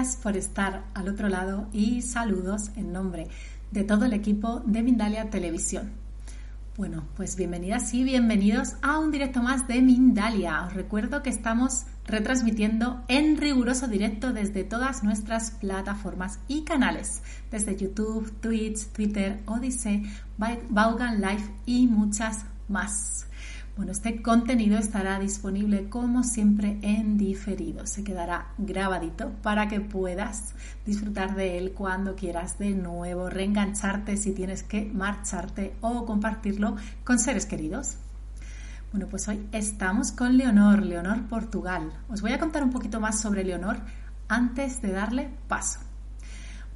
Por estar al otro lado y saludos en nombre de todo el equipo de Mindalia Televisión. Bueno, pues bienvenidas y bienvenidos a un directo más de Mindalia. Os recuerdo que estamos retransmitiendo en riguroso directo desde todas nuestras plataformas y canales, desde YouTube, Twitch, Twitter, Odyssey, Vaughan Live y muchas más. Bueno, este contenido estará disponible como siempre en diferido. Se quedará grabadito para que puedas disfrutar de él cuando quieras de nuevo, reengancharte si tienes que marcharte o compartirlo con seres queridos. Bueno, pues hoy estamos con Leonor, Leonor Portugal. Os voy a contar un poquito más sobre Leonor antes de darle paso.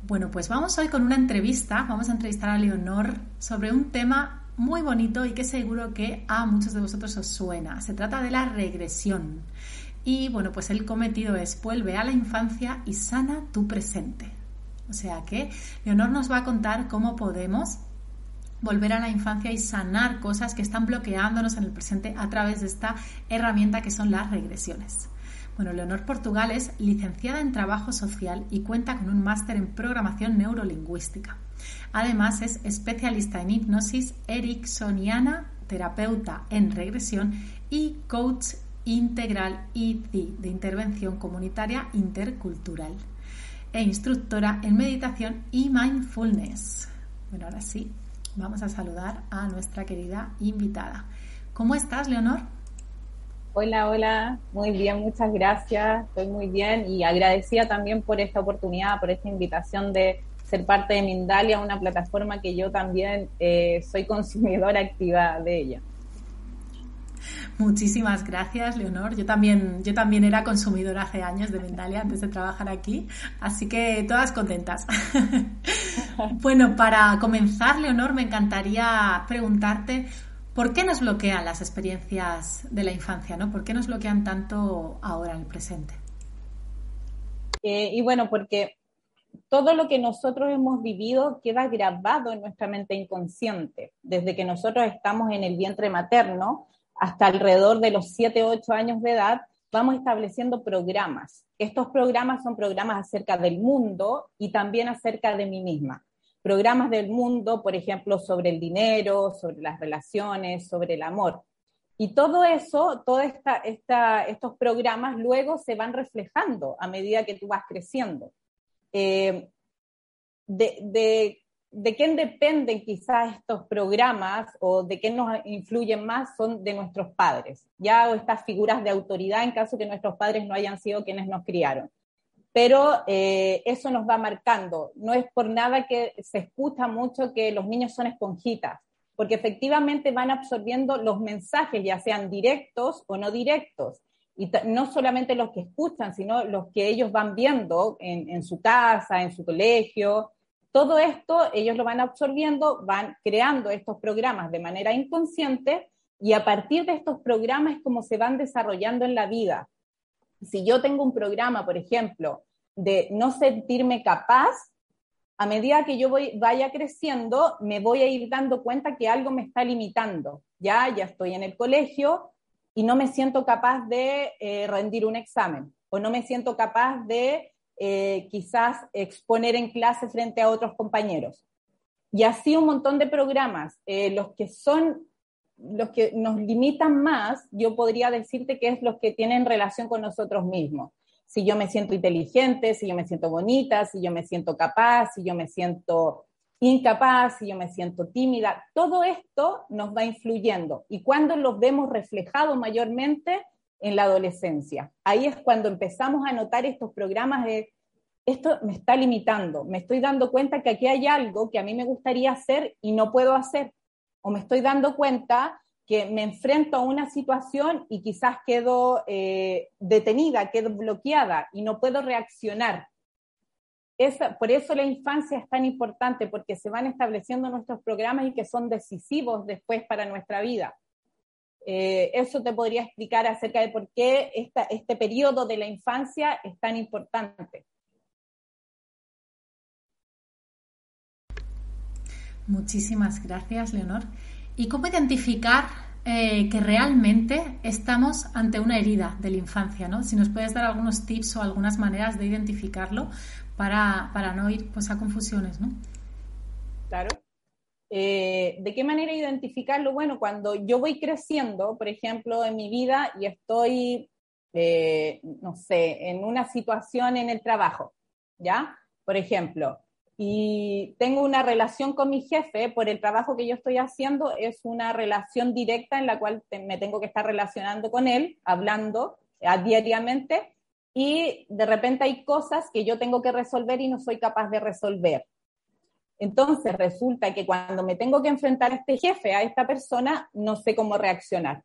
Bueno, pues vamos hoy con una entrevista, vamos a entrevistar a Leonor sobre un tema muy bonito y que seguro que a muchos de vosotros os suena. Se trata de la regresión. Y bueno, pues el cometido es vuelve a la infancia y sana tu presente. O sea que Leonor nos va a contar cómo podemos volver a la infancia y sanar cosas que están bloqueándonos en el presente a través de esta herramienta que son las regresiones. Bueno, Leonor Portugal es licenciada en Trabajo Social y cuenta con un máster en Programación Neurolingüística. Además, es especialista en hipnosis ericksoniana, terapeuta en regresión y coach integral ICI de intervención comunitaria intercultural e instructora en meditación y mindfulness. Bueno, ahora sí, vamos a saludar a nuestra querida invitada. ¿Cómo estás, Leonor? Hola, hola, muy bien, muchas gracias, estoy muy bien y agradecida también por esta oportunidad, por esta invitación de ser parte de Mindalia, una plataforma que yo también eh, soy consumidora activa de ella. Muchísimas gracias, Leonor. Yo también, yo también era consumidora hace años de Mindalia antes de trabajar aquí, así que todas contentas. bueno, para comenzar, Leonor, me encantaría preguntarte por qué nos bloquean las experiencias de la infancia, ¿no? ¿Por qué nos bloquean tanto ahora en el presente? Eh, y bueno, porque todo lo que nosotros hemos vivido queda grabado en nuestra mente inconsciente. Desde que nosotros estamos en el vientre materno hasta alrededor de los 7, 8 años de edad, vamos estableciendo programas. Estos programas son programas acerca del mundo y también acerca de mí misma. Programas del mundo, por ejemplo, sobre el dinero, sobre las relaciones, sobre el amor. Y todo eso, todos esta, estos programas luego se van reflejando a medida que tú vas creciendo. Eh, de, de, de, quién dependen quizás estos programas o de quién nos influyen más son de nuestros padres, ya o estas figuras de autoridad en caso que nuestros padres no hayan sido quienes nos criaron. Pero eh, eso nos va marcando. No es por nada que se escucha mucho que los niños son esponjitas, porque efectivamente van absorbiendo los mensajes, ya sean directos o no directos y no solamente los que escuchan, sino los que ellos van viendo en, su casa, en su colegio. Todo esto ellos lo van absorbiendo, van creando estos programas de manera inconsciente y a partir de estos programas es como se van desarrollando en la vida. Si yo tengo un programa, por ejemplo, de no sentirme capaz, a medida que yo voy, vaya creciendo, me voy a ir dando cuenta que algo me está limitando. Ya, ya estoy en el colegio, y no me siento capaz de eh, rendir un examen o no me siento capaz de eh, quizás exponer en clase frente a otros compañeros. Y así un montón de programas, eh, los que son los que nos limitan más, yo podría decirte que es los que tienen relación con nosotros mismos. Si yo me siento inteligente, si yo me siento bonita, si yo me siento capaz, si yo me siento incapaz, si yo me siento tímida, todo esto nos va influyendo. Y cuando los vemos reflejados mayormente en la adolescencia. Ahí es cuando empezamos a notar estos programas de, esto me está limitando, me estoy dando cuenta que aquí hay algo que a mí me gustaría hacer y no puedo hacer, o me estoy dando cuenta que me enfrento a una situación y quizás quedo eh, detenida, quedo bloqueada y no puedo reaccionar. Por eso la infancia es tan importante, porque se van estableciendo nuestros programas y que son decisivos después para nuestra vida. Eh, eso te podría explicar acerca de por qué este periodo de la infancia es tan importante. Muchísimas gracias, Leonor. ¿Y cómo identificar eh, que realmente estamos ante una herida de la infancia? ¿no? Si nos puedes dar algunos tips o algunas maneras de identificarlo para, no ir pues, a confusiones. ¿no? Claro. Eh, ¿De qué manera identificarlo? Bueno, cuando yo voy creciendo, por ejemplo, en mi vida y estoy, eh, no sé, en una situación en el trabajo, ¿ya? Por ejemplo, y tengo una relación con mi jefe por el trabajo que yo estoy haciendo, es una relación directa en la cual me tengo que estar relacionando con él, hablando a diariamente, y de repente hay cosas que yo tengo que resolver y no soy capaz de resolver. Entonces resulta que cuando me tengo que enfrentar a este jefe, a esta persona, no sé cómo reaccionar.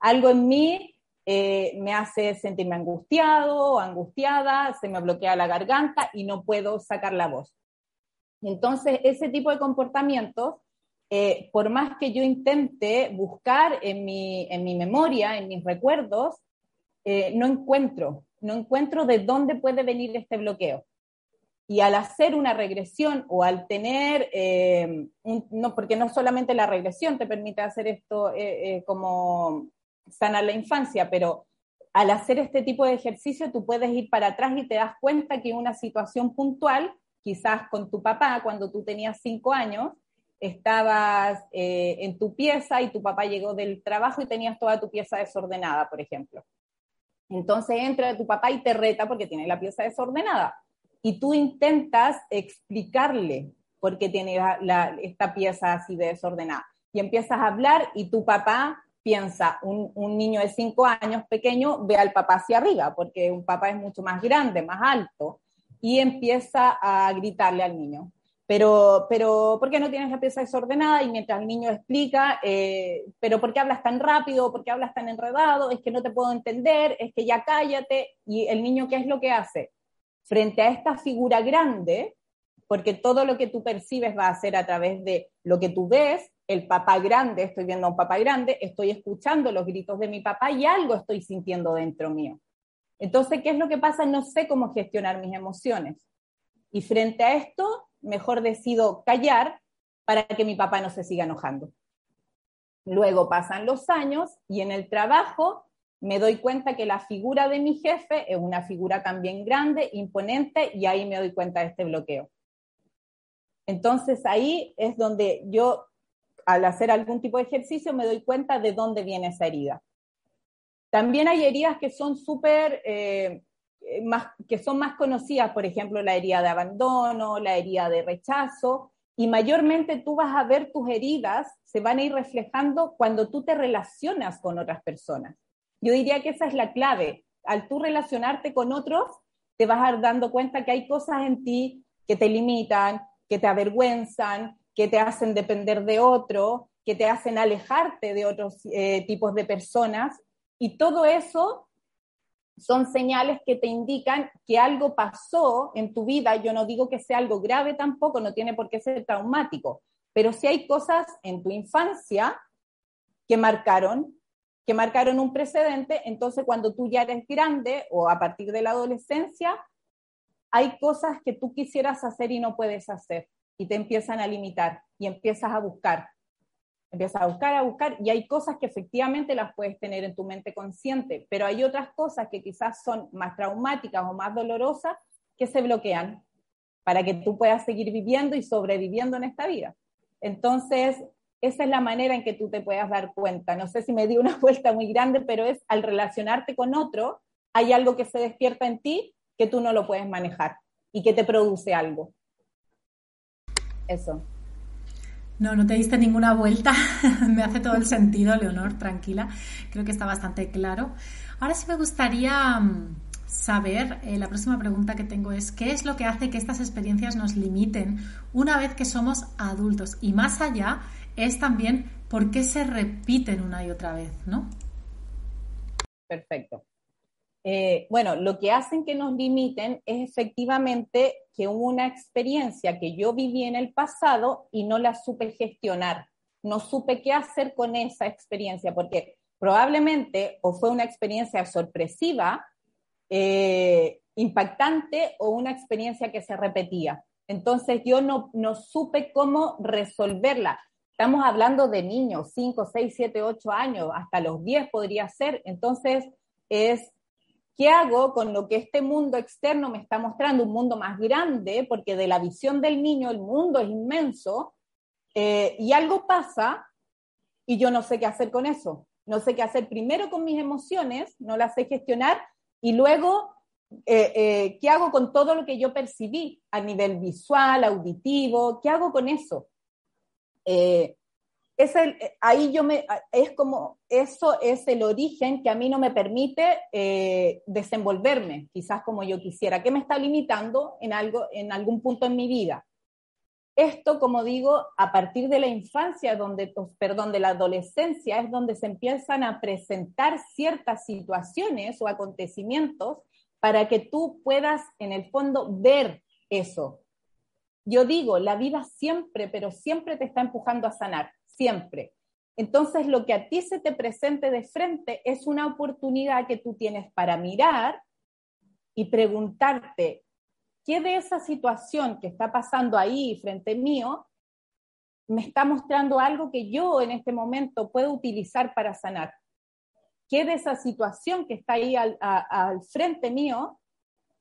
Algo en mí eh, me hace sentirme angustiado angustiada, se me bloquea la garganta y no puedo sacar la voz. Entonces, ese tipo de comportamientos, eh, por más que yo intente buscar en mi, en mi memoria, en mis recuerdos, eh, no encuentro, no encuentro de dónde puede venir este bloqueo. Y al hacer una regresión o al tener, eh, no, porque no solamente la regresión te permite hacer esto eh, eh, como sanar la infancia, pero al hacer este tipo de ejercicio tú puedes ir para atrás y te das cuenta que una situación puntual, quizás con tu papá, cuando tú tenías cinco años, estabas en tu pieza y tu papá llegó del trabajo y tenías toda tu pieza desordenada, por ejemplo. Entonces entra tu papá y te reta porque tiene la pieza desordenada y tú intentas explicarle por qué tiene esta pieza así de desordenada. Y empiezas a hablar y tu papá piensa, un, un, niño de cinco años pequeño ve al papá hacia arriba, porque un papá es mucho más grande, más alto, y empieza a gritarle al niño. Pero, pero, ¿por qué no tienes la pieza desordenada? Y mientras el niño explica, eh, pero ¿por qué hablas tan rápido? ¿Por qué hablas tan enredado? Es que no te puedo entender, es que ya cállate. Y el niño, ¿qué es lo que hace? frente a esta figura grande, porque todo lo que tú percibes va a ser a través de lo que tú ves, el papá grande, estoy viendo a un papá grande, estoy escuchando los gritos de mi papá y algo estoy sintiendo dentro mío. Entonces, ¿qué es lo que pasa? No sé cómo gestionar mis emociones. Y frente a esto, mejor decido callar para que mi papá no se siga enojando. Luego pasan los años y en el trabajo me doy cuenta que la figura de mi jefe es una figura también grande, imponente, y ahí me doy cuenta de este bloqueo. Entonces ahí es donde yo, al hacer algún tipo de ejercicio, me doy cuenta de dónde viene esa herida. También hay heridas que son súper, eh, más, que son más conocidas, por ejemplo, la herida de abandono, la herida de rechazo, y mayormente tú vas a ver tus heridas, se van a ir reflejando cuando tú te relacionas con otras personas. Yo diría que esa es la clave. Al tú relacionarte con otros, te vas a dar dando cuenta que hay cosas en ti que te limitan, que te avergüenzan, que te hacen depender de otro, que te hacen alejarte de otros eh, tipos de personas. Y todo eso son señales que te indican que algo pasó en tu vida. Yo no digo que sea algo grave tampoco, no tiene por qué ser traumático, pero si hay cosas en tu infancia que marcaron que marcaron un precedente, entonces cuando tú ya eres grande o a partir de la adolescencia, hay cosas que tú quisieras hacer y no puedes hacer y te empiezan a limitar y empiezas a buscar. Empiezas a buscar, a buscar y hay cosas que efectivamente las puedes tener en tu mente consciente, pero hay otras cosas que quizás son más traumáticas o más dolorosas que se bloquean para que tú puedas seguir viviendo y sobreviviendo en esta vida. Entonces, esa es la manera en que tú te puedas dar cuenta. No sé si me di una vuelta muy grande, pero es al relacionarte con otro, hay algo que se despierta en ti que tú no lo puedes manejar y que te produce algo. Eso. No, no te diste ninguna vuelta. Me hace todo el sentido, Leonor, tranquila. Creo que está bastante claro. Ahora sí me gustaría mm, saber, eh, la próxima pregunta que tengo es, ¿qué es lo que hace que estas experiencias nos limiten una vez que somos adultos? Y más allá es también por qué se repiten una y otra vez, ¿no? Perfecto. Eh, bueno, lo que hacen que nos limiten es efectivamente que una experiencia que yo viví en el pasado y no la supe gestionar, no supe qué hacer con esa experiencia, porque probablemente o fue una experiencia sorpresiva, eh, impactante o una experiencia que se repetía. Entonces yo no, no supe cómo resolverla. Estamos hablando de niños, 5, 6, 7, 8 años, hasta los 10 podría ser. Entonces es ¿Qué hago con lo que este mundo externo me está mostrando? Un mundo más grande, porque de la visión del niño el mundo es inmenso, eh, y algo pasa y yo no sé qué hacer con eso. No sé qué hacer primero con mis emociones, no las sé gestionar, y luego, eh, eh, ¿qué hago con todo lo que yo percibí a nivel visual, auditivo? ¿Qué hago con eso? Es el, ahí yo me, es como, eso es el origen que a mí no me permite eh, desenvolverme, quizás como yo quisiera, que me está limitando en algo, en algún punto en mi vida. Esto, como digo, a partir de la infancia, donde, perdón, de la adolescencia, es donde se empiezan a presentar ciertas situaciones o acontecimientos para que tú puedas, en el fondo, ver eso. Yo digo, la vida siempre, pero siempre te está empujando a sanar siempre. Entonces, lo que a ti se te presente de frente es una oportunidad que tú tienes para mirar y preguntarte, ¿qué de esa situación que está pasando ahí frente mío me está mostrando algo que yo en este momento puedo utilizar para sanar? ¿Qué de esa situación que está ahí al, al frente mío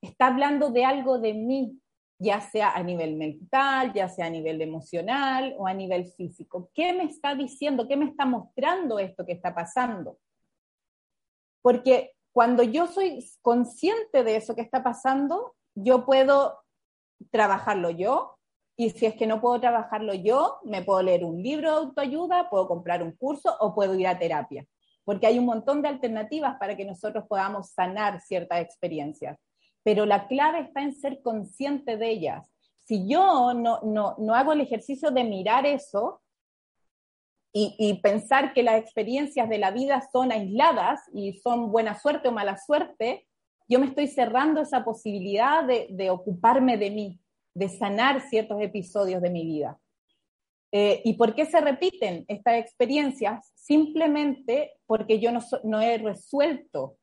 está hablando de algo de mí, ya sea a nivel mental, ya sea a nivel emocional o a nivel físico. ¿Qué me está diciendo? ¿Qué me está mostrando esto que está pasando? Porque cuando yo soy consciente de eso que está pasando, yo puedo trabajarlo yo. Y si es que no puedo trabajarlo yo, me puedo leer un libro de autoayuda, puedo comprar un curso o puedo ir a terapia. Porque hay un montón de alternativas para que nosotros podamos sanar ciertas experiencias pero la clave está en ser consciente de ellas. Si yo no, no, hago el ejercicio de mirar eso y, pensar que las experiencias de la vida son aisladas y son buena suerte o mala suerte, yo me estoy cerrando esa posibilidad de, ocuparme de mí, de sanar ciertos episodios de mi vida. Eh, ¿Y por qué se repiten estas experiencias? Simplemente porque yo no, no he resuelto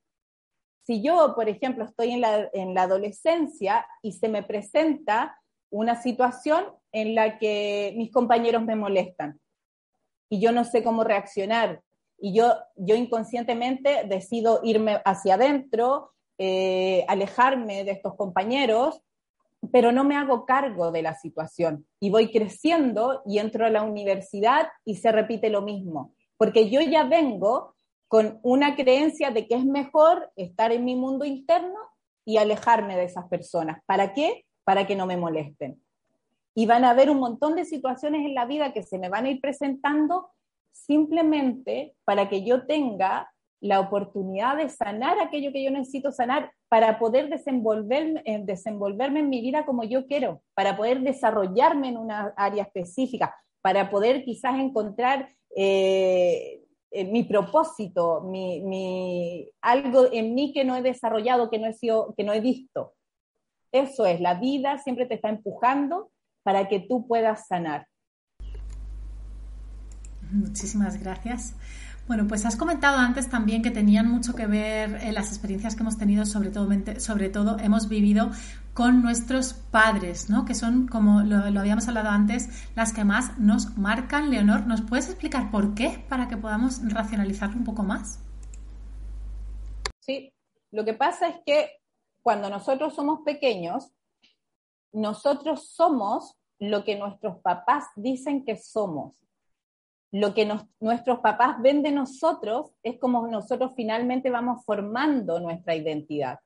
si yo, por ejemplo, estoy en la, adolescencia y se me presenta una situación en la que mis compañeros me molestan y yo no sé cómo reaccionar y yo, yo inconscientemente decido irme hacia adentro, eh, alejarme de estos compañeros, pero no me hago cargo de la situación y voy creciendo y entro a la universidad y se repite lo mismo, porque yo ya vengo con una creencia de que es mejor estar en mi mundo interno y alejarme de esas personas. ¿Para qué? Para que no me molesten. Y van a haber un montón de situaciones en la vida que se me van a ir presentando simplemente para que yo tenga la oportunidad de sanar aquello que yo necesito sanar para poder desenvolverme, eh, en mi vida como yo quiero, para poder desarrollarme en una área específica, para poder quizás encontrar eh, eh, mi propósito, mi, algo en mí que no he desarrollado, que no he, sido, que no he visto. Eso es, la vida siempre te está empujando para que tú puedas sanar. Muchísimas gracias. Bueno, pues has comentado antes también que tenían mucho que ver en las experiencias que hemos tenido, sobre todo, sobre todo hemos vivido con nuestros padres, ¿no? Que son, como lo, habíamos hablado antes, las que más nos marcan. Leonor, ¿nos puedes explicar por qué para que podamos racionalizarlo un poco más? Sí, lo que pasa es que cuando nosotros somos pequeños, nosotros somos lo que nuestros papás dicen que somos lo que nuestros papás ven de nosotros es como nosotros finalmente vamos formando nuestra identidad.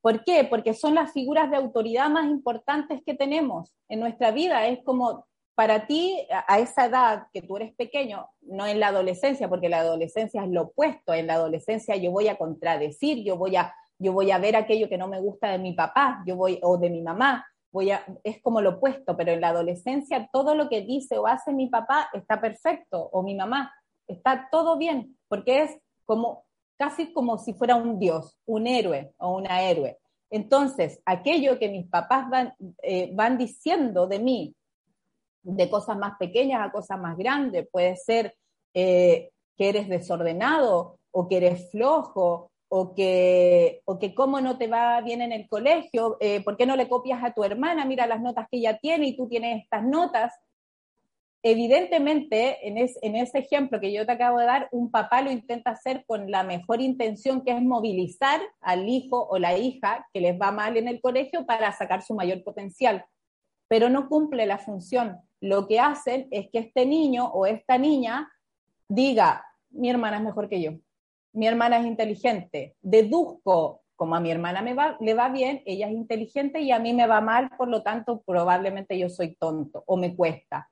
¿Por qué? Porque son las figuras de autoridad más importantes que tenemos en nuestra vida. Es como para ti, a esa edad que tú eres pequeño, no en la adolescencia, porque la adolescencia es lo opuesto, en la adolescencia yo voy a contradecir, yo voy a, yo voy a ver aquello que no me gusta de mi papá, yo voy, o de mi mamá, es como lo opuesto, pero en la adolescencia todo lo que dice o hace mi papá está perfecto, o mi mamá, está todo bien, porque es como casi como si fuera un dios, un héroe o una héroe. Entonces, aquello que mis papás van, eh, van diciendo de mí, de cosas más pequeñas a cosas más grandes, puede ser eh, que eres desordenado o que eres flojo o que, o que cómo no te va bien en el colegio, eh, ¿por qué no le copias a tu hermana? Mira las notas que ella tiene y tú tienes estas notas evidentemente, en, ese ejemplo que yo te acabo de dar, un papá lo intenta hacer con la mejor intención, que es movilizar al hijo o la hija que les va mal en el colegio para sacar su mayor potencial, pero no cumple la función. Lo que hacen es que este niño o esta niña diga, mi hermana es mejor que yo, mi hermana es inteligente, deduzco como a mi hermana me va, le va bien, ella es inteligente y a mí me va mal, por lo tanto probablemente yo soy tonto o me cuesta.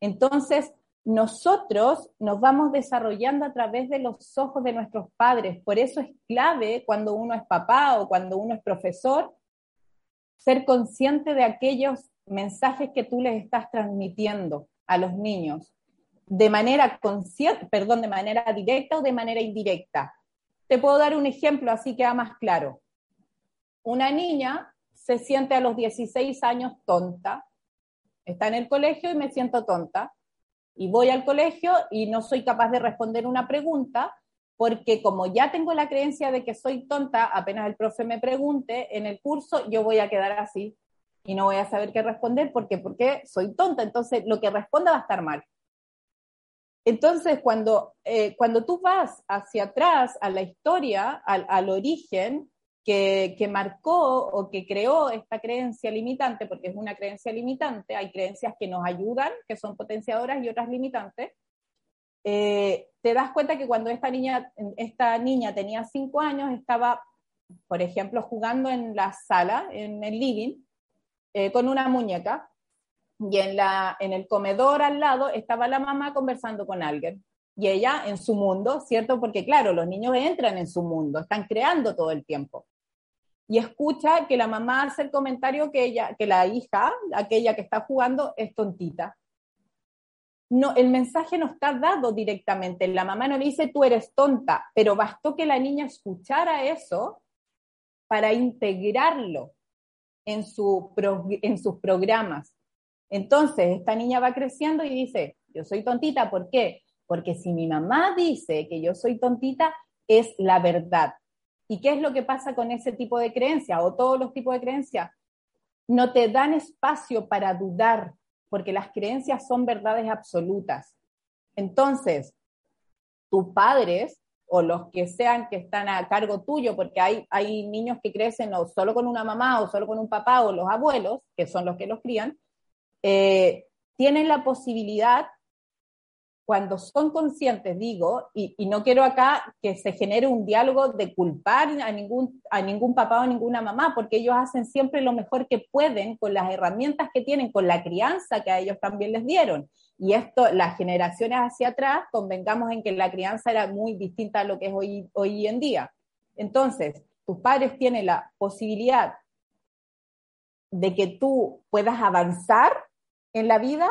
Entonces, nosotros nos vamos desarrollando a través de los ojos de nuestros padres. Por eso es clave cuando uno es papá o cuando uno es profesor, ser consciente de aquellos mensajes que tú les estás transmitiendo a los niños de manera consciente, perdón, de manera directa o de manera indirecta. Te puedo dar un ejemplo así queda más claro. Una niña se siente a los 16 años tonta está en el colegio y me siento tonta. Y voy al colegio y no soy capaz de responder una pregunta porque como ya tengo la creencia de que soy tonta, apenas el profe me pregunte en el curso, yo voy a quedar así y no voy a saber qué responder porque, porque soy tonta. Entonces, lo que responda va a estar mal. Entonces, cuando, eh, cuando tú vas hacia atrás a la historia, al, al origen, que, marcó o que creó esta creencia limitante, porque es una creencia limitante, hay creencias que nos ayudan, que son potenciadoras y otras limitantes, eh, te das cuenta que cuando esta niña, esta niña tenía cinco años, estaba, por ejemplo, jugando en la sala, en el living, eh, con una muñeca, y en, la, en el comedor al lado estaba la mamá conversando con alguien. Y ella en su mundo, ¿cierto? Porque claro, los niños entran en su mundo, están creando todo el tiempo y escucha que la mamá hace el comentario que ella, que la hija, aquella que está jugando, es tontita. No, el mensaje no está dado directamente. La mamá no le dice tú eres tonta, pero bastó que la niña escuchara eso para integrarlo en, su en sus programas. Entonces, esta niña va creciendo y dice, yo soy tontita, ¿por qué? Porque si mi mamá dice que yo soy tontita, es la verdad. ¿Y qué es lo que pasa con ese tipo de creencia o todos los tipos de creencias? No te dan espacio para dudar, porque las creencias son verdades absolutas. Entonces, tus padres o los que sean que están a cargo tuyo, porque hay, hay niños que crecen o solo con una mamá o solo con un papá o los abuelos, que son los que los crían, eh, tienen la posibilidad cuando son conscientes, digo, y, no quiero acá que se genere un diálogo de culpar a ningún, a ningún papá o ninguna mamá, porque ellos hacen siempre lo mejor que pueden con las herramientas que tienen, con la crianza que a ellos también les dieron. Y esto, las generaciones hacia atrás, convengamos en que la crianza era muy distinta a lo que es hoy, hoy en día. Entonces, tus padres tienen la posibilidad de que tú puedas avanzar en la vida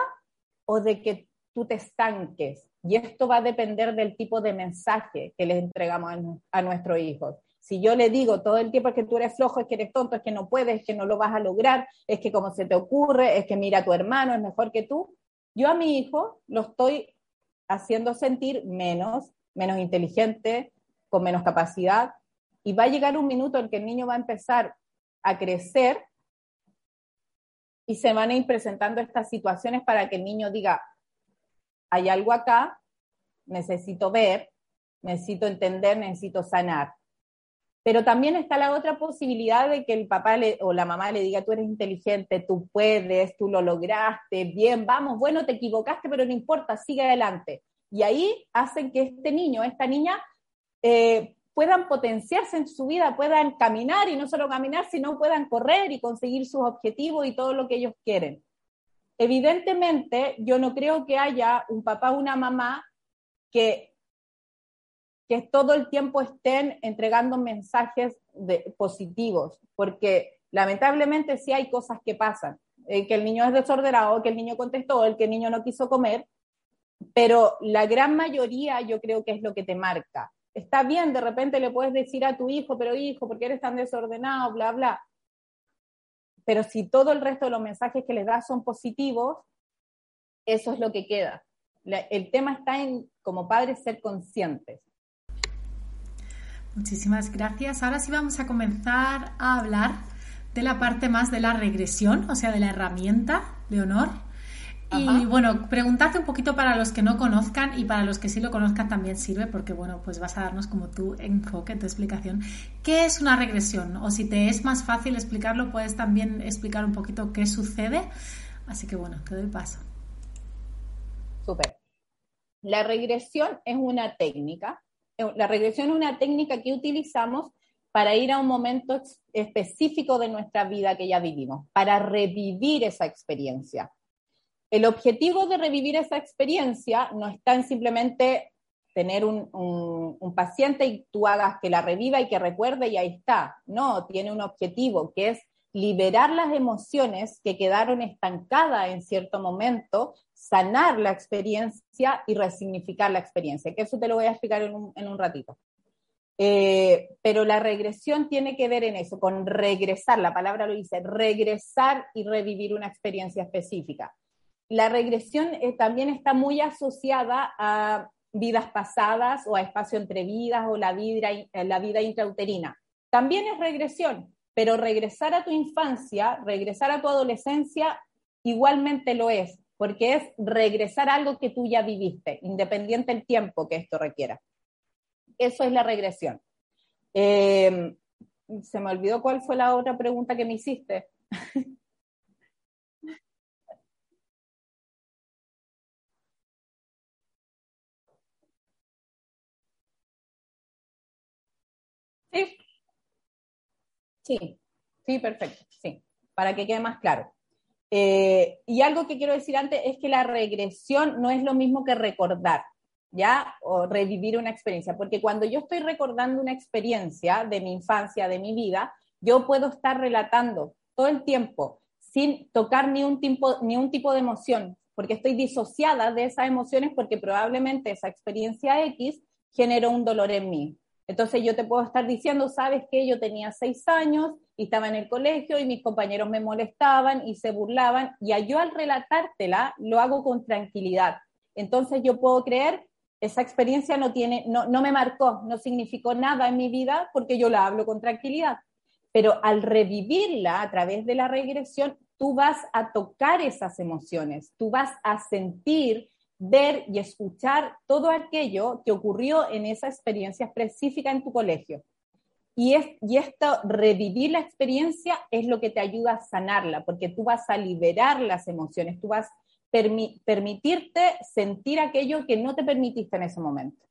o de que tú te estanques. Y esto va a depender del tipo de mensaje que les entregamos a, nuestros hijos. Si yo le digo todo el tiempo que tú eres flojo, es que eres tonto, es que no puedes, es que no lo vas a lograr, es que como se te ocurre, es que mira, tu hermano es mejor que tú, yo a mi hijo lo estoy haciendo sentir menos, menos inteligente, con menos capacidad, y va a llegar un minuto en que el niño va a empezar a crecer y se van a ir presentando estas situaciones para que el niño diga, hay algo acá, necesito ver, necesito entender, necesito sanar. Pero también está la otra posibilidad de que el papá o la mamá le diga, tú eres inteligente, tú puedes, tú lo lograste, bien, vamos, bueno, te equivocaste, pero no importa, sigue adelante. Y ahí hacen que este niño, esta niña, eh, puedan potenciarse en su vida, puedan caminar y no solo caminar, sino puedan correr y conseguir sus objetivos y todo lo que ellos quieren. evidentemente yo no creo que haya un papá o una mamá que, que todo el tiempo estén entregando mensajes de, positivos, porque lamentablemente sí hay cosas que pasan, eh, que el niño es desordenado, que el niño contestó, el que el niño no quiso comer, pero la gran mayoría yo creo que es lo que te marca. Está bien, de repente le puedes decir a tu hijo, pero hijo, ¿por qué eres tan desordenado? Bla, bla. Pero si todo el resto de los mensajes que les das son positivos, eso es lo que queda. el tema está en, como padres, ser conscientes. Muchísimas gracias. Ahora sí vamos a comenzar a hablar de la parte más de la regresión, o sea, de la herramienta, Leonor. Y bueno, preguntarte un poquito para los que no conozcan y para los que sí lo conozcan también sirve porque bueno, pues vas a darnos como tu enfoque, tu explicación. ¿Qué es una regresión? O si te es más fácil explicarlo, puedes también explicar un poquito qué sucede. Así que bueno, te doy paso. Súper. La regresión es una técnica. La regresión es una técnica que utilizamos para ir a un momento específico de nuestra vida que ya vivimos, para revivir esa experiencia el objetivo de revivir esa experiencia no está en simplemente tener un, paciente y tú hagas que la reviva y que recuerde y ahí está. No, tiene un objetivo que es liberar las emociones que quedaron estancadas en cierto momento, sanar la experiencia y resignificar la experiencia, que eso te lo voy a explicar en un, ratito. Eh, pero la regresión tiene que ver en eso, con regresar, la palabra lo dice, regresar y revivir una experiencia específica la regresión eh, también está muy asociada a vidas pasadas o a espacio entre vidas o la vida, eh, la vida intrauterina. También es regresión, pero regresar a tu infancia, regresar a tu adolescencia, igualmente lo es, porque es regresar a algo que tú ya viviste, independiente del tiempo que esto requiera. Eso es la regresión. Eh, se me olvidó cuál fue la otra pregunta que me hiciste. Sí, sí, perfecto, sí, para que quede más claro. Eh, y algo que quiero decir antes es que la regresión no es lo mismo que recordar, ¿ya? O revivir una experiencia, porque cuando yo estoy recordando una experiencia de mi infancia, de mi vida, yo puedo estar relatando todo el tiempo sin tocar ni un tipo, ni un tipo de emoción, porque estoy disociada de esas emociones porque probablemente esa experiencia X generó un dolor en mí. Entonces yo te puedo estar diciendo, sabes que yo tenía seis años y estaba en el colegio y mis compañeros me molestaban y se burlaban y yo al relatártela lo hago con tranquilidad. Entonces yo puedo creer, esa experiencia no, tiene, no, no me marcó, no significó nada en mi vida porque yo la hablo con tranquilidad. Pero al revivirla a través de la regresión, tú vas a tocar esas emociones, tú vas a sentir ver y escuchar todo aquello que ocurrió en esa experiencia específica en tu colegio. Y, es, y esto, revivir la experiencia es lo que te ayuda a sanarla, porque tú vas a liberar las emociones, tú vas a permitirte sentir aquello que no te permitiste en ese momento.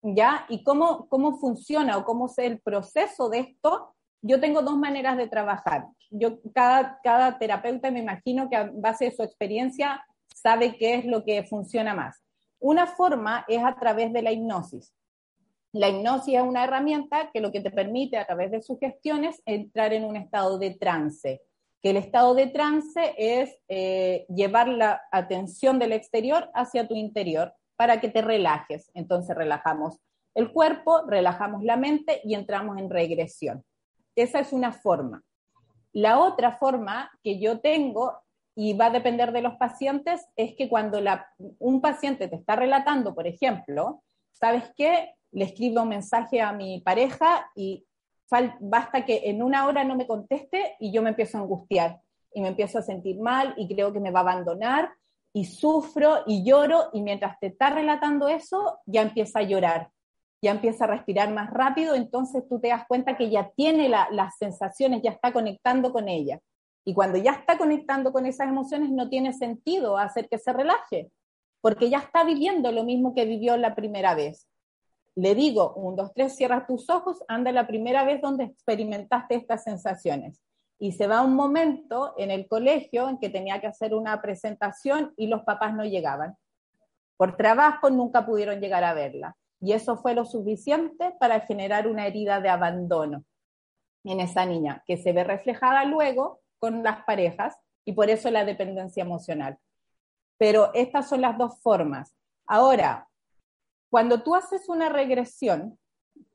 ¿Ya? ¿Y cómo, cómo funciona o cómo es el proceso de esto? Yo tengo dos maneras de trabajar. Yo, cada, cada terapeuta me imagino que a base de su experiencia sabe qué es lo que funciona más. Una forma es a través de la hipnosis. La hipnosis es una herramienta que lo que te permite a través de sugestiones entrar en un estado de trance, que el estado de trance es eh, llevar la atención del exterior hacia tu interior para que te relajes. Entonces relajamos el cuerpo, relajamos la mente y entramos en regresión. Esa es una forma. La otra forma que yo tengo y va a depender de los pacientes, es que cuando un paciente te está relatando, por ejemplo, ¿sabes qué? Le escribo un mensaje a mi pareja y basta que en una hora no me conteste y yo me empiezo a angustiar y me empiezo a sentir mal y creo que me va a abandonar y sufro y lloro y mientras te está relatando eso, ya empieza a llorar, ya empieza a respirar más rápido, entonces tú te das cuenta que ya tiene las sensaciones, ya está conectando con ella. Y cuando ya está conectando con esas emociones, no tiene sentido hacer que se relaje, porque ya está viviendo lo mismo que vivió la primera vez. Le digo, un, dos, tres, cierra tus ojos, anda la primera vez donde experimentaste estas sensaciones. y se va un momento en el colegio en que tenía que hacer una presentación y los papás no llegaban. Por trabajo nunca pudieron llegar a verla. Y eso fue lo suficiente para generar una herida de abandono en esa niña, que se ve reflejada luego con las parejas y por eso la dependencia emocional. Pero estas son las dos formas. Ahora, cuando tú haces una regresión,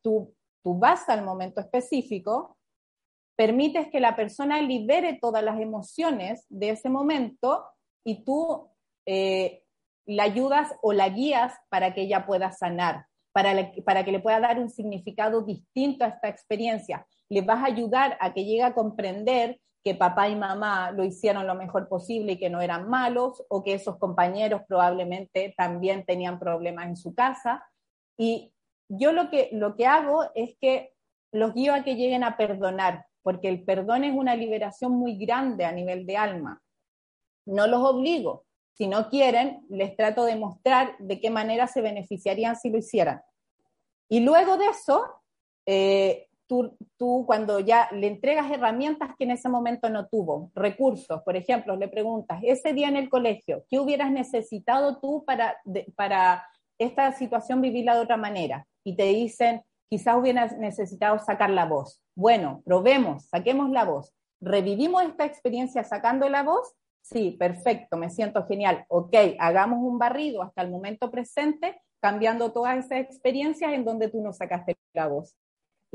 tú, tú vas al momento específico permites que la persona libere todas las emociones de ese momento y tú eh, la ayudas o la guías para que ella pueda sanar, para, para que le pueda dar un significado distinto a esta experiencia. Le vas a ayudar a que llegue a comprender que papá y mamá lo hicieron lo mejor posible y que no eran malos, o que esos compañeros probablemente también tenían problemas en su casa. Y yo lo que, lo que hago es que los guío a que lleguen a perdonar, porque el perdón es una liberación muy grande a nivel de alma. No los obligo. Si no quieren, les trato de mostrar de qué manera se beneficiarían si lo hicieran. Y luego de eso, eh, tú, tú, cuando ya le entregas herramientas que en ese momento no tuvo, recursos, por ejemplo, le preguntas, ese día en el colegio, ¿qué hubieras necesitado tú para, para esta situación vivirla de otra manera? Y te dicen, quizás hubieras necesitado sacar la voz. Bueno, probemos, saquemos la voz. ¿Revivimos esta experiencia sacando la voz? Sí, perfecto, me siento genial. Ok, hagamos un barrido hasta el momento presente, cambiando todas esas experiencias en donde tú no sacaste la voz.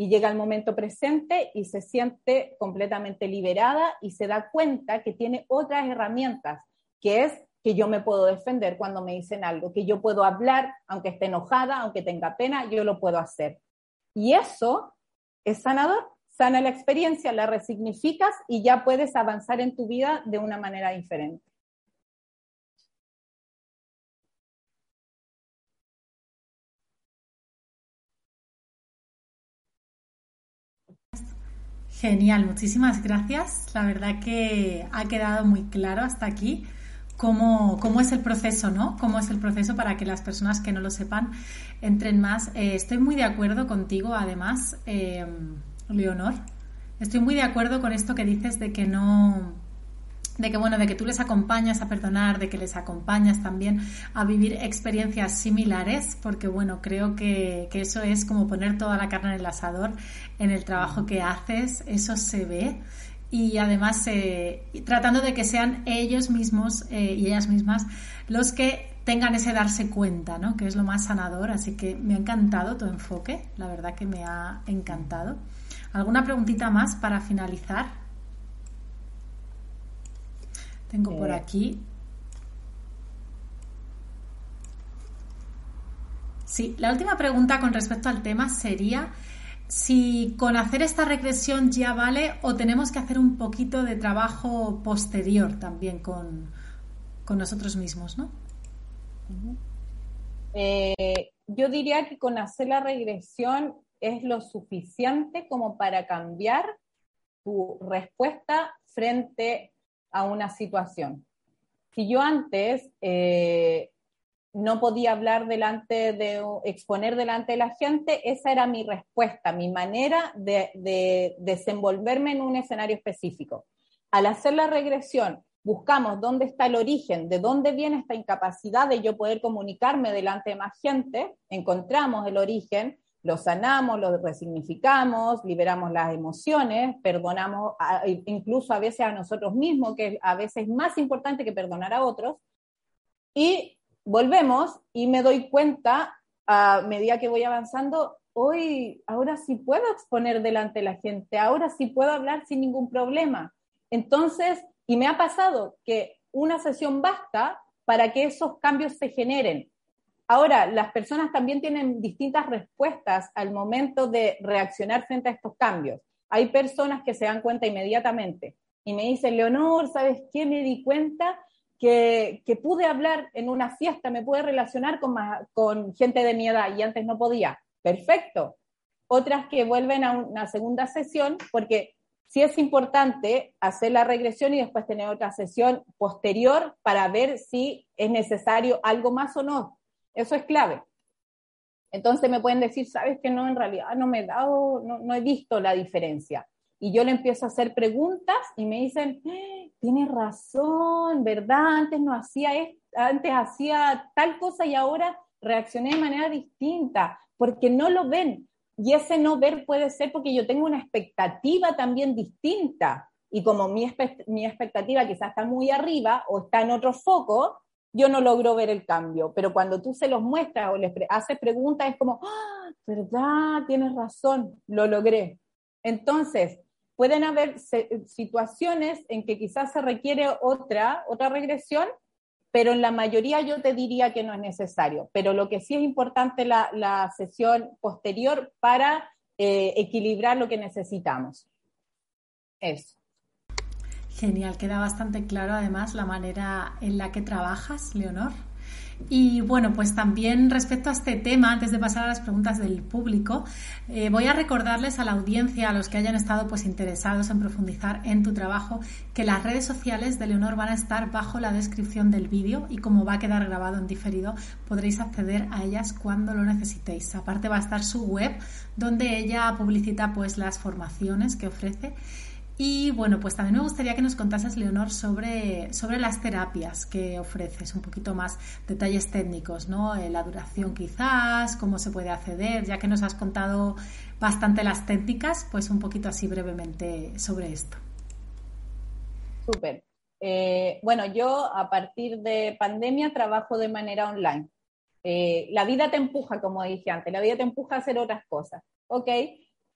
Y llega el momento presente y se siente completamente liberada y se da cuenta que tiene otras herramientas, que es que yo me puedo defender cuando me dicen algo, que yo puedo hablar, aunque esté enojada, aunque tenga pena, yo lo puedo hacer. Y eso es sanador, sana la experiencia, la resignificas y ya puedes avanzar en tu vida de una manera diferente. Genial, muchísimas gracias. La verdad que ha quedado muy claro hasta aquí cómo, cómo, es el proceso, ¿no? Cómo es el proceso para que las personas que no lo sepan entren más. Eh, estoy muy de acuerdo contigo, además, eh, Leonor. Estoy muy de acuerdo con esto que dices de que no, de que bueno, de que tú les acompañas a perdonar, de que les acompañas también a vivir experiencias similares, porque bueno, creo que, que eso es como poner toda la carne en el asador en el trabajo que haces, eso se ve y además eh, tratando de que sean ellos mismos eh, y ellas mismas los que tengan ese darse cuenta, ¿no? que es lo más sanador. Así que me ha encantado tu enfoque, la verdad que me ha encantado. ¿Alguna preguntita más para finalizar? Tengo por eh. aquí. Sí, la última pregunta con respecto al tema sería si con hacer esta regresión ya vale o tenemos que hacer un poquito de trabajo posterior también con, nosotros mismos, ¿no? Eh, yo diría que con hacer la regresión es lo suficiente como para cambiar tu respuesta frente a una situación. Si yo antes eh, no podía hablar delante de, exponer delante de la gente, esa era mi respuesta, mi manera de, desenvolverme en un escenario específico. Al hacer la regresión, buscamos dónde está el origen, de dónde viene esta incapacidad de yo poder comunicarme delante de más gente, encontramos el origen, lo sanamos, lo resignificamos, liberamos las emociones, perdonamos incluso a veces a nosotros mismos, que a veces es más importante que perdonar a otros, y volvemos y me doy cuenta a medida que voy avanzando, hoy, ahora sí puedo exponer delante de la gente, ahora sí puedo hablar sin ningún problema. Entonces, y me ha pasado que una sesión basta para que esos cambios se generen. Ahora, las personas también tienen distintas respuestas al momento de reaccionar frente a estos cambios. Hay personas que se dan cuenta inmediatamente y me dicen, Leonor, ¿sabes qué? Me di cuenta que, pude hablar en una fiesta, me pude relacionar con, con gente de mi edad y antes no podía. Perfecto. Otras que vuelven a una segunda sesión, porque sí es importante hacer la regresión y después tener otra sesión posterior para ver si es necesario algo más o no. Eso es clave. Entonces me pueden decir, sabes que no, en realidad no me he dado, no, no he visto la diferencia. y yo le empiezo a hacer preguntas y me dicen, ¡Ah! tienes razón, ¿verdad? Antes no hacía antes hacía tal cosa y ahora reaccioné de manera distinta, porque no lo ven. Y ese no ver puede ser porque yo tengo una expectativa también distinta. Y como mi, mi expectativa quizás está muy arriba o está en otro foco, yo no logro ver el cambio. Pero cuando tú se los muestras o les haces preguntas, es como, ¡Ah! ¿verdad? Tienes razón, lo logré. Entonces, pueden haber situaciones en que quizás se requiere otra, otra regresión, pero en la mayoría yo te diría que no es necesario. Pero lo que sí es importante la, la sesión posterior para eh, equilibrar lo que necesitamos. Eso. Genial, queda bastante claro además la manera en la que trabajas, Leonor. Y bueno, pues también respecto a este tema, antes de pasar a las preguntas del público, eh, voy a recordarles a la audiencia, a los que hayan estado pues interesados en profundizar en tu trabajo, que las redes sociales de Leonor van a estar bajo la descripción del vídeo y como va a quedar grabado en diferido, podréis acceder a ellas cuando lo necesitéis. Aparte va a estar su web donde ella publicita pues las formaciones que ofrece y bueno, pues también me gustaría que nos contases, Leonor, sobre, sobre las terapias que ofreces, un poquito más detalles técnicos, ¿no? Eh, la duración quizás, cómo se puede acceder, ya que nos has contado bastante las técnicas, pues un poquito así brevemente sobre esto. Súper. Eh, bueno, yo a partir de pandemia trabajo de manera online. Eh, la vida te empuja, como dije antes, la vida te empuja a hacer otras cosas. Ok,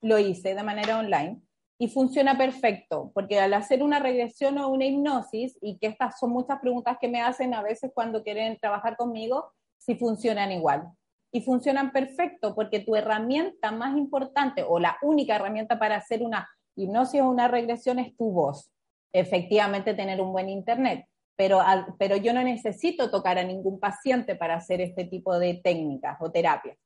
lo hice de manera online y funciona perfecto, porque al hacer una regresión o una hipnosis, y que estas son muchas preguntas que me hacen a veces cuando quieren trabajar conmigo, si funcionan igual. Y funcionan perfecto, porque tu herramienta más importante o la única herramienta para hacer una hipnosis o una regresión es tu voz. Efectivamente, tener un buen internet. Pero, pero yo no necesito tocar a ningún paciente para hacer este tipo de técnicas o terapias.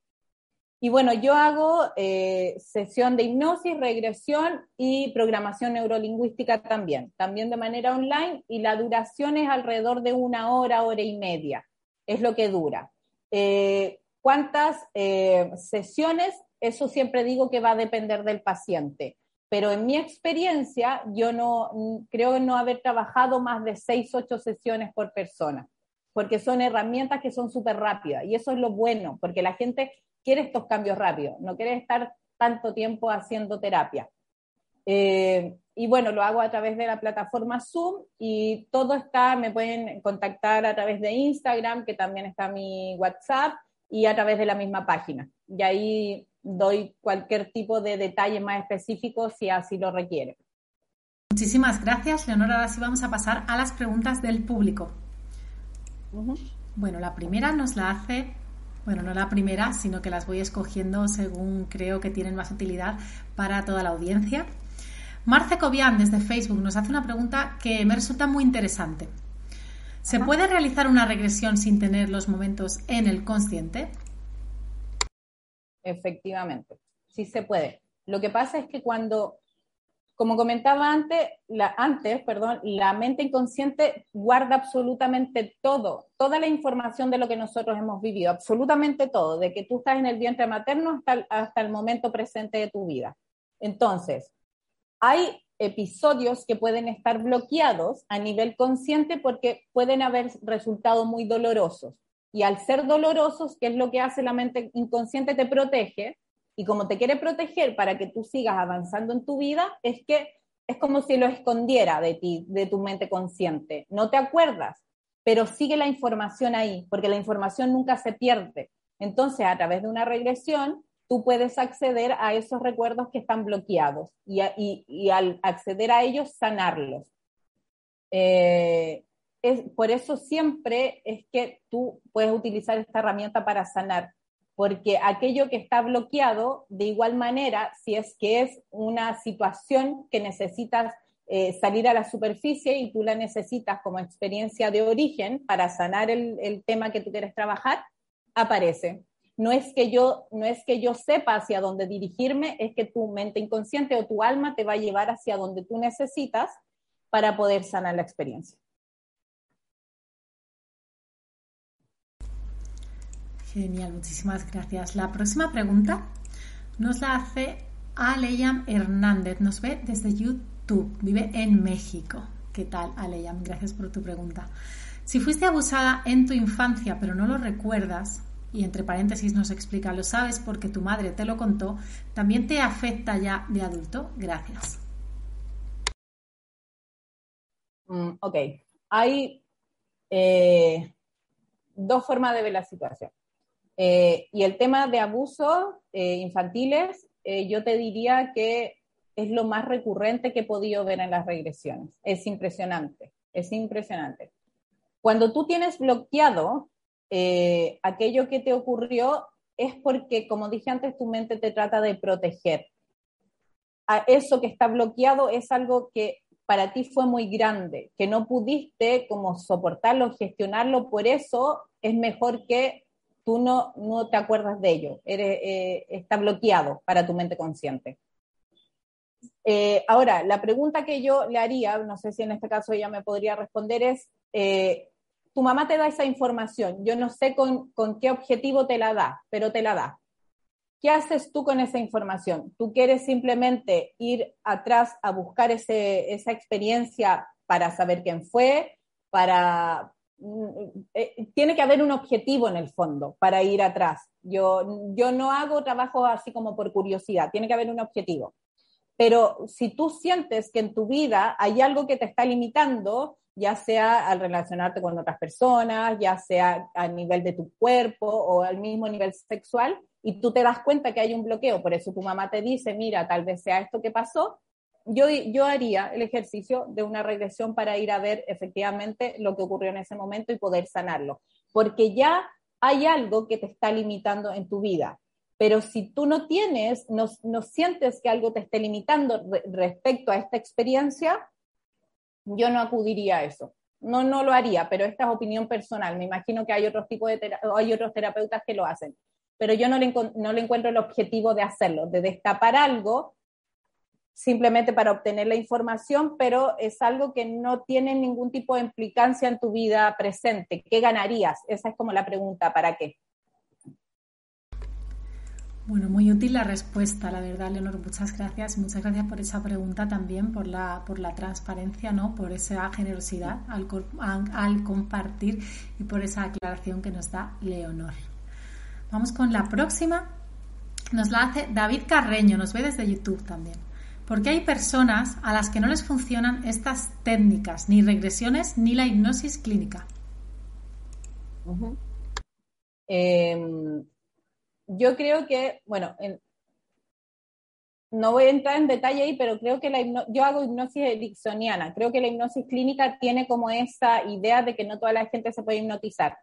Y bueno, yo hago eh, sesión de hipnosis, regresión y programación neurolingüística también, también de manera online y la duración es alrededor de una hora, hora y media, es lo que dura. Eh, ¿Cuántas eh, sesiones? Eso siempre digo que va a depender del paciente, pero en mi experiencia yo no creo no haber trabajado más de seis, ocho sesiones por persona, porque son herramientas que son súper rápidas y eso es lo bueno, porque la gente quiere estos cambios rápidos, no quiere estar tanto tiempo haciendo terapia. Eh, y bueno, lo hago a través de la plataforma Zoom y todo está, me pueden contactar a través de Instagram, que también está mi WhatsApp, y a través de la misma página. Y ahí doy cualquier tipo de detalle más específico si así lo requiere. Muchísimas gracias, Leonora. Ahora sí vamos a pasar a las preguntas del público. Bueno, la primera nos la hace bueno, no la primera, sino que las voy escogiendo según creo que tienen más utilidad para toda la audiencia. Marce Cobian desde Facebook nos hace una pregunta que me resulta muy interesante. ¿Se puede realizar una regresión sin tener los momentos en el consciente? Efectivamente, sí se puede. Lo que pasa es que cuando como comentaba antes, la, antes, perdón, la mente inconsciente guarda absolutamente todo, toda la información de lo que nosotros hemos vivido, absolutamente todo, de que tú estás en el vientre materno hasta hasta el momento presente de tu vida. Entonces, hay episodios que pueden estar bloqueados a nivel consciente porque pueden haber resultado muy dolorosos. Y al ser dolorosos, ¿qué es lo que hace la mente inconsciente? Te protege y como te quiere proteger para que tú sigas avanzando en tu vida, es que es como si lo escondiera de ti, de tu mente consciente. No te acuerdas, pero sigue la información ahí, porque la información nunca se pierde. Entonces, a través de una regresión, tú puedes acceder a esos recuerdos que están bloqueados y, al acceder a ellos, sanarlos. Eh, es, por eso siempre es que tú puedes utilizar esta herramienta para sanar porque aquello que está bloqueado, de igual manera, si es que es una situación que necesitas eh, salir a la superficie y tú la necesitas como experiencia de origen para sanar el, tema que tú quieres trabajar, aparece. No es, que yo, no es que yo sepa hacia dónde dirigirme, es que tu mente inconsciente o tu alma te va a llevar hacia donde tú necesitas para poder sanar la experiencia. Genial, muchísimas gracias. La próxima pregunta nos la hace Aleyam Hernández. Nos ve desde YouTube. Vive en México. ¿Qué tal, Aleyam? Gracias por tu pregunta. Si fuiste abusada en tu infancia pero no lo recuerdas, y entre paréntesis nos explica, lo sabes porque tu madre te lo contó, ¿también te afecta ya de adulto? Gracias. Mm, ok, hay eh, dos formas de ver la situación. Eh, y el tema de abusos eh, infantiles, yo te diría que es lo más recurrente que he podido ver en las regresiones. Es impresionante, es impresionante. Cuando tú tienes bloqueado eh, aquello que te ocurrió, es porque, como dije antes, tu mente te trata de proteger. A eso que está bloqueado es algo que para ti fue muy grande, que no pudiste como soportarlo, gestionarlo, por eso es mejor que tú no, no te acuerdas de ello, eh, está bloqueado para tu mente consciente. Eh, ahora, la pregunta que yo le haría, no sé si en este caso ella me podría responder, es, eh, tu mamá te da esa información, yo no sé con, qué objetivo te la da, pero te la da. ¿Qué haces tú con esa información? ¿Tú quieres simplemente ir atrás a buscar esa experiencia para saber quién fue? Para, eh, tiene que haber un objetivo en el fondo para ir atrás. Yo, yo no hago trabajo así como por curiosidad, tiene que haber un objetivo. Pero si tú sientes que en tu vida hay algo que te está limitando, ya sea al relacionarte con otras personas, ya sea a nivel de tu cuerpo o al mismo nivel sexual, y tú te das cuenta que hay un bloqueo, por eso tu mamá te dice, mira, tal vez sea esto que pasó, yo, yo haría el ejercicio de una regresión para ir a ver efectivamente lo que ocurrió en ese momento y poder sanarlo, porque ya hay algo que te está limitando en tu vida. Pero si tú no tienes, no, sientes que algo te esté limitando respecto a esta experiencia, yo no acudiría a eso. No, no lo haría, pero esta es opinión personal. Me imagino que hay otros tipos de hay otros terapeutas que lo hacen, pero yo no le, no le encuentro el objetivo de hacerlo, de destapar algo simplemente para obtener la información, pero es algo que no tiene ningún tipo de implicancia en tu vida presente. ¿Qué ganarías? Esa es como la pregunta, ¿para qué? Bueno, muy útil la respuesta, la verdad, Leonor. Muchas gracias. Muchas gracias por esa pregunta también, por la, por la transparencia, ¿no? por esa generosidad al, al compartir y por esa aclaración que nos da Leonor. Vamos con la próxima. Nos la hace David Carreño, nos ve desde YouTube también. Porque hay personas a las que no les funcionan estas técnicas, ni regresiones ni la hipnosis clínica yo creo que, bueno, no voy a entrar en detalle ahí, pero creo que la yo hago hipnosis ericksoniana. Creo que la hipnosis clínica tiene como esa idea de que no toda la gente se puede hipnotizar.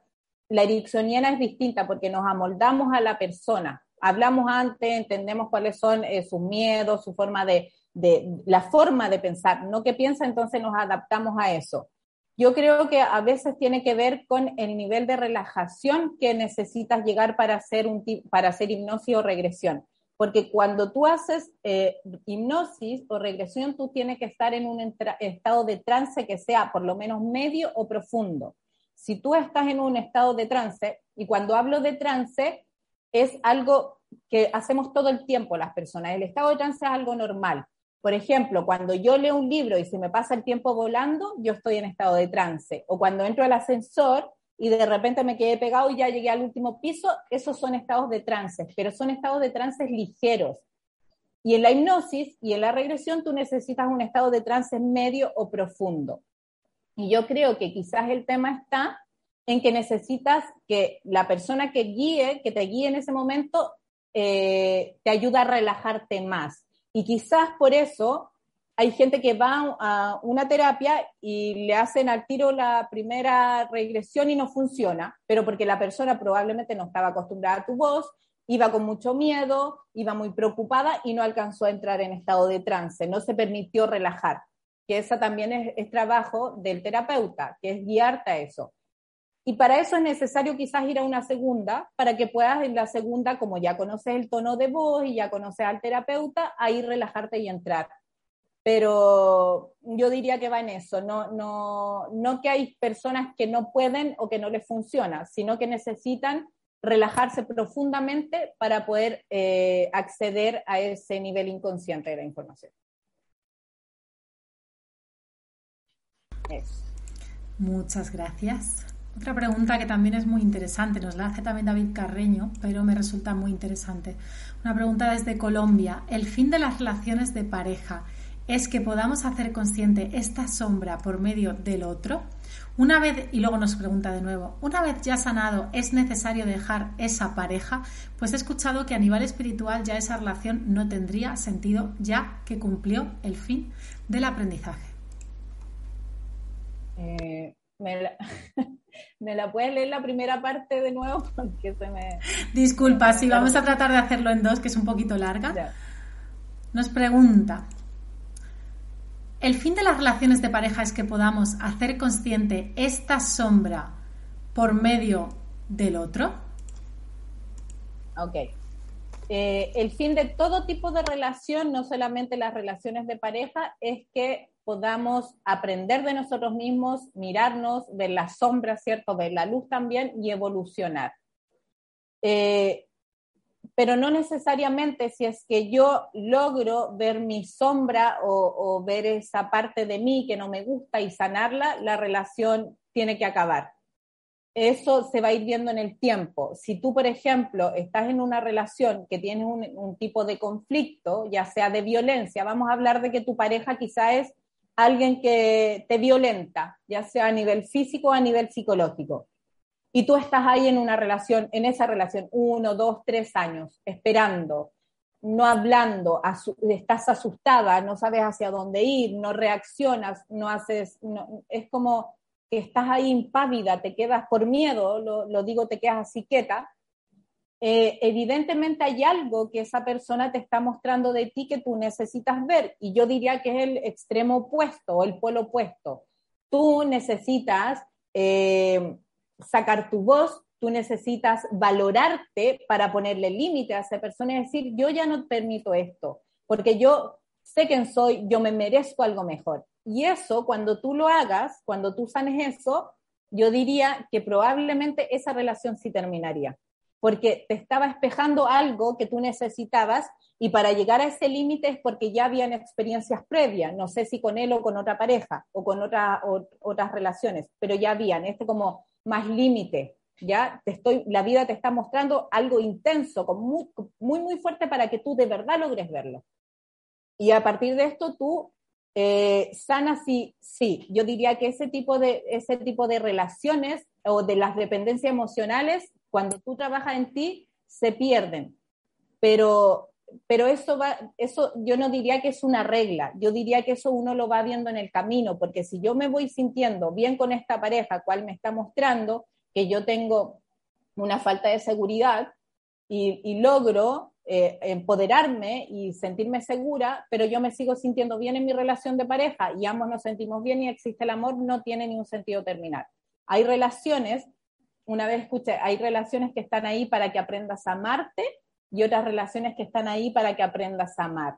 La ericksoniana es distinta porque nos amoldamos a la persona. Hablamos antes, entendemos cuáles son eh, sus miedos, su forma de, de, la forma de pensar, no que piensa, entonces nos adaptamos a eso. Yo creo que a veces tiene que ver con el nivel de relajación que necesitas llegar para hacer, un, para hacer hipnosis o regresión. Porque cuando tú haces eh, hipnosis o regresión, tú tienes que estar en un estado de trance que sea por lo menos medio o profundo. Si tú estás en un estado de trance, y cuando hablo de trance, es algo que hacemos todo el tiempo las personas. El estado de trance es algo normal. Por ejemplo, cuando yo leo un libro y se me pasa el tiempo volando, yo estoy en estado de trance. O cuando entro al ascensor y de repente me quedé pegado y ya llegué al último piso, esos son estados de trance, pero son estados de trance ligeros. Y en la hipnosis y en la regresión tú necesitas un estado de trance medio o profundo. Y yo creo que quizás el tema está en que necesitas que la persona que guíe, que te guíe en ese momento, eh, te ayude a relajarte más y quizás por eso hay gente que va a una terapia y le hacen al tiro la primera regresión y no funciona, pero porque la persona probablemente no estaba acostumbrada a tu voz, iba con mucho miedo, iba muy preocupada y no alcanzó a entrar en estado de trance, no se permitió relajar, que esa también es, es trabajo del terapeuta, que es guiarte a eso. Y para eso es necesario quizás ir a una segunda, para que puedas en la segunda, como ya conoces el tono de voz y ya conoces al terapeuta, ahí relajarte y entrar. Pero yo diría que va en eso, no, no, no que hay personas que no pueden o que no les funciona, sino que necesitan relajarse profundamente para poder eh, acceder a ese nivel inconsciente de la información. Muchas gracias. Otra pregunta que también es muy interesante, nos la hace también David Carreño, pero me resulta muy interesante. Una pregunta desde Colombia. ¿El fin de las relaciones de pareja es que podamos hacer consciente esta sombra por medio del otro? Una vez, y luego nos pregunta de nuevo, una vez ya sanado, ¿es necesario dejar esa pareja? Pues he escuchado que a nivel espiritual ya esa relación no tendría sentido ya que cumplió el fin del aprendizaje. Eh, me, puedes leer la primera parte de nuevo? Porque se me... Disculpa, sí, vamos a tratar de hacerlo en dos, que es un poquito larga. Nos pregunta, ¿el fin de las relaciones de pareja es que podamos hacer consciente esta sombra por medio del otro? Ok. Eh, el fin de todo tipo de relación, no solamente las relaciones de pareja, es que podamos aprender de nosotros mismos, mirarnos, ver la sombra, ¿cierto? Ver la luz también y evolucionar. Eh, pero no necesariamente si es que yo logro ver mi sombra o, ver esa parte de mí que no me gusta y sanarla, la relación tiene que acabar. Eso se va a ir viendo en el tiempo. Si tú, por ejemplo, estás en una relación que tiene un, un tipo de conflicto, ya sea de violencia, vamos a hablar de que tu pareja quizá es alguien que te violenta, ya sea a nivel físico o a nivel psicológico, y tú estás ahí en una relación, en esa relación, uno, dos, tres años, esperando, no hablando, estás asustada, no sabes hacia dónde ir, no reaccionas, no haces, es como que estás ahí impávida, te quedas por miedo, lo, lo digo, te quedas así quieta, eh, evidentemente hay algo que esa persona te está mostrando de ti que tú necesitas ver. Y yo diría que es el extremo opuesto o el polo opuesto. Tú necesitas eh, sacar tu voz, tú necesitas valorarte para ponerle límite a esa persona y decir, yo ya no permito esto, porque yo sé quién soy, yo me merezco algo mejor. Y eso, cuando tú lo hagas, cuando tú sanes eso, yo diría que probablemente esa relación sí terminaría porque te estaba espejando algo que tú necesitabas y para llegar a ese límite es porque ya habían experiencias previas, no sé si con él o con otra pareja o con otra, otras relaciones, pero ya habían, este como más límite, ya te estoy, la vida te está mostrando algo intenso, muy, muy, muy fuerte para que tú de verdad logres verlo. Y a partir de esto tú eh, sanas sí, sí, yo diría que ese tipo de, ese tipo de relaciones o de las dependencias emocionales cuando tú trabajas en ti, se pierden. Pero, pero eso, va, eso yo no diría que es una regla, yo diría que eso uno lo va viendo en el camino, porque si yo me voy sintiendo bien con esta pareja, cual me está mostrando que yo tengo una falta de seguridad y, logro eh, empoderarme y sentirme segura, pero yo me sigo sintiendo bien en mi relación de pareja y ambos nos sentimos bien y existe el amor, no tiene ningún sentido terminar. Hay relaciones una vez escuché, hay relaciones que están ahí para que aprendas a amarte y otras relaciones que están ahí para que aprendas a amar.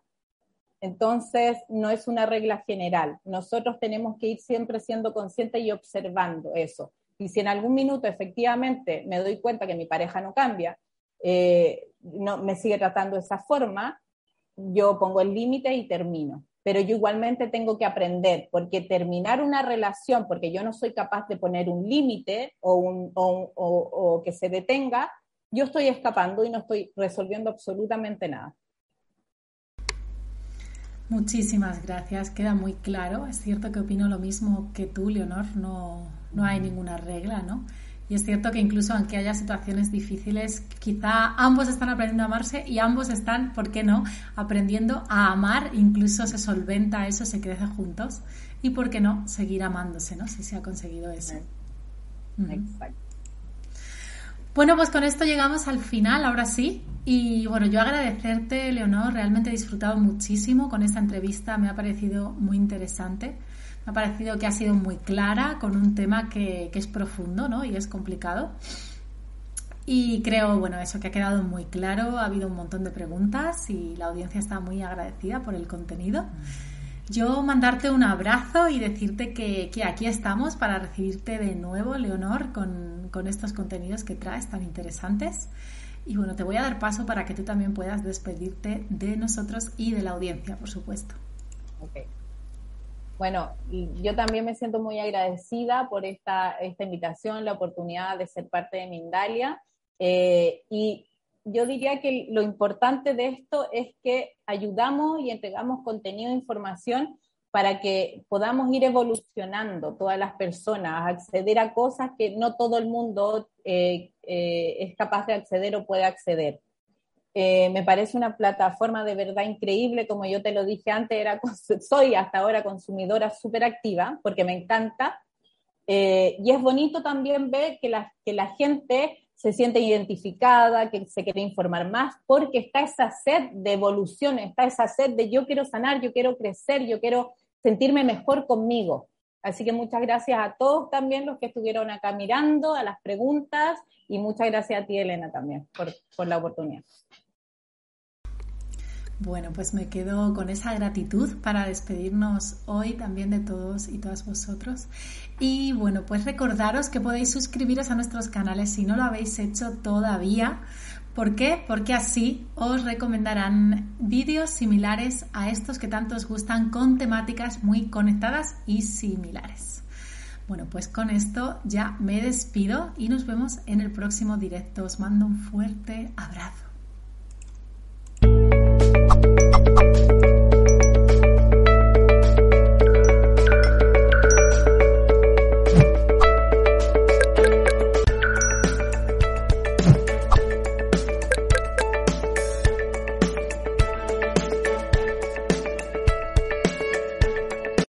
Entonces, no es una regla general. Nosotros tenemos que ir siempre siendo conscientes y observando eso. Y si en algún minuto efectivamente me doy cuenta que mi pareja no cambia, eh, no me sigue tratando de esa forma, yo pongo el límite y termino pero yo igualmente tengo que aprender, porque terminar una relación, porque yo no soy capaz de poner un límite o, que se detenga, yo estoy escapando y no estoy resolviendo absolutamente nada. Muchísimas gracias, queda muy claro. Es cierto que opino lo mismo que tú, Leonor, no, no hay ninguna regla, ¿no? Y es cierto que incluso aunque haya situaciones difíciles, quizá ambos están aprendiendo a amarse y ambos están, ¿por qué no?, aprendiendo a amar, incluso se solventa eso, se crece juntos. Y ¿por qué no?, seguir amándose, ¿no?, si se ha conseguido eso. Exacto. Bueno, pues con esto llegamos al final, ahora sí. Y bueno, yo agradecerte, Leonor, realmente he disfrutado muchísimo con esta entrevista, me ha parecido muy interesante. Me ha parecido que ha sido muy clara con un tema que, es profundo ¿no? y es complicado. Y creo, bueno, eso que ha quedado muy claro. Ha habido un montón de preguntas y la audiencia está muy agradecida por el contenido. yo mandarte un abrazo y decirte que, aquí estamos para recibirte de nuevo, Leonor, con, estos contenidos que traes tan interesantes. Y bueno, te voy a dar paso para que tú también puedas despedirte de nosotros y de la audiencia, por supuesto. Okay. Bueno, yo también me siento muy agradecida por esta, esta invitación, la oportunidad de ser parte de Mindalia. Eh, y yo diría que lo importante de esto es que ayudamos y entregamos contenido e información para que podamos ir evolucionando todas las personas, acceder a cosas que no todo el mundo eh, eh, es capaz de acceder o puede acceder. Eh, me parece una plataforma de verdad increíble, como yo te lo dije antes, soy hasta ahora consumidora súper activa porque me encanta. Eh, y es bonito también ver que la, que la gente se siente identificada, que se quiere informar más, porque está esa sed de evolución, está esa sed de yo quiero sanar, yo quiero crecer, yo quiero sentirme mejor conmigo. Así que muchas gracias a todos también los que estuvieron acá mirando, a las preguntas y muchas gracias a ti, Elena, también por, por la oportunidad. Bueno, pues me quedo con esa gratitud para despedirnos hoy también de todos y todas vosotros. Y bueno, pues recordaros que podéis suscribiros a nuestros canales si no lo habéis hecho todavía. ¿Por qué? Porque así os recomendarán vídeos similares a estos que tanto os gustan con temáticas muy conectadas y similares. Bueno, pues con esto ya me despido y nos vemos en el próximo directo. Os mando un fuerte abrazo.